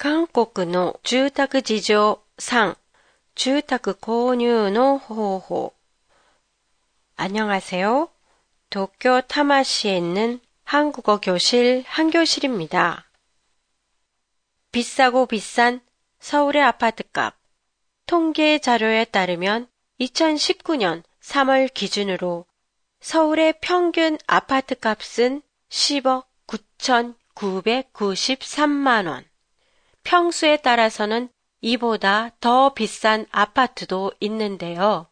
韓国の住宅事情3住宅購入の方法 안녕하세요. 도쿄 타마시에 있는 한국어 교실 한교실입니다. 비싸고 비싼 서울의 아파트값 통계 자료에 따르면 2019년 3월 기준으로 서울의 평균 아파트 값은 10억 9,993만 원. 평수에 따라서는 이보다 더 비싼 아파트도 있는데요.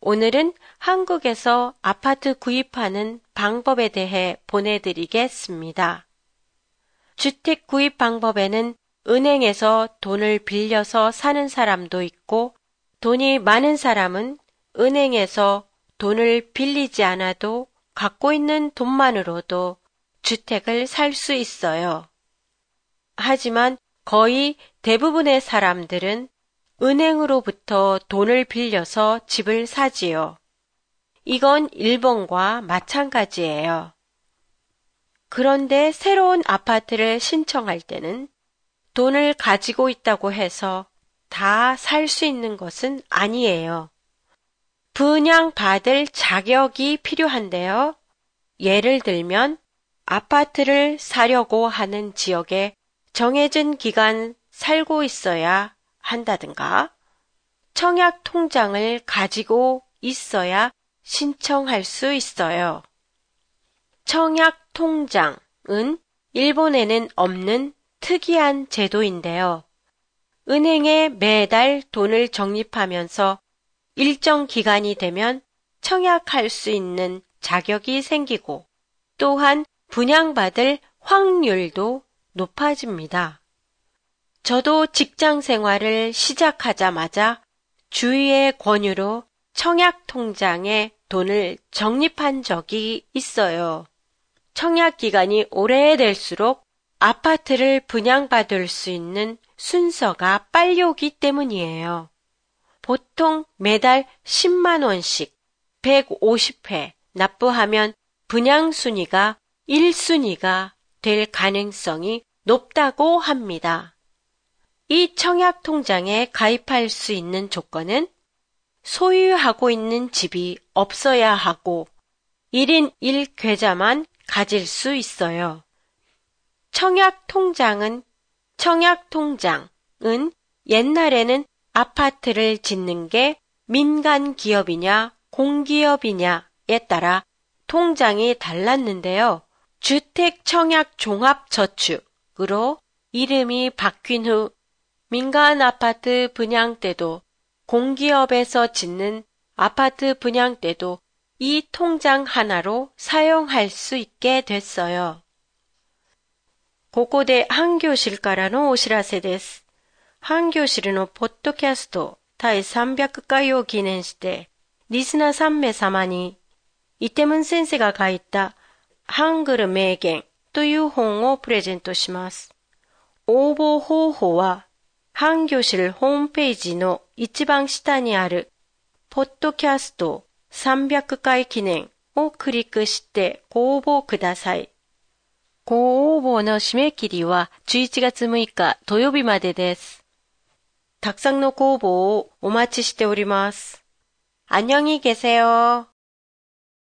오늘은 한국에서 아파트 구입하는 방법에 대해 보내드리겠습니다. 주택 구입 방법에는 은행에서 돈을 빌려서 사는 사람도 있고 돈이 많은 사람은 은행에서 돈을 빌리지 않아도 갖고 있는 돈만으로도 주택을 살 수 있어요. 하지만 거의 대부분의 사람들은 은행으로부터 돈을 빌려서 집을 사지요. 이건 일본과 마찬가지예요. 그런데 새로운 아파트를 신청할 때는 돈을 가지고 있다고 해서 다 살 수 있는 것은 아니에요. 분양받을 자격이 필요한데요. 예를 들면 아파트를 사려고 하는 지역에 정해진 기간 살고 있어야 한다든가 청약 통장을 가지고 있어야 신청할 수 있어요. 청약 통장은 일본에는 없는 특이한 제도인데요. 은행에 매달 돈을 적립하면서 일정 기간이 되면 청약할 수 있는 자격이 생기고 또한 분양받을 확률도 높아집니다. 저도 직장 생활을 시작하자마자 주위의 권유로 청약 통장에 돈을 적립한 적이 있어요. 청약 기간이 오래될수록 아파트를 분양받을 수 있는 순서가 빨리 오기 때문이에요. 보통 매달 10만 원씩 150회 납부하면 분양 순위가 1순위가 될 가능성이 높다고 합니다. 이 청약 통장에 가입할 수 있는 조건은 소유하고 있는 집이 없어야 하고 1인 1계좌만 가질 수 있어요. 청약 통장은 청약 통장은 옛날에는 아파트를 짓는 게 민간 기업이냐 공기업이냐에 따라 통장이 달랐는데요. 주택 청약 종합 저축 으로 이름이 바뀐 후 민간 아파트 분양 때도 공기업에서 짓는 아파트 분양 때도 이 통장 하나로 사용할 수 있게 됐어요. ここで半教師からのお知らせです。半教師のポッドキャスト第300回を記念して、リスナー3名様に、イテムン先生が書いたハングル名言 という本をプレゼントします。応募方法は、半教師ホームページの一番下にある、ポッドキャスト300回記念をクリックしてご応募ください。ご応募の締め切りは11月6日土曜日までです。たくさんのご応募をお待ちしております。안녕히계세요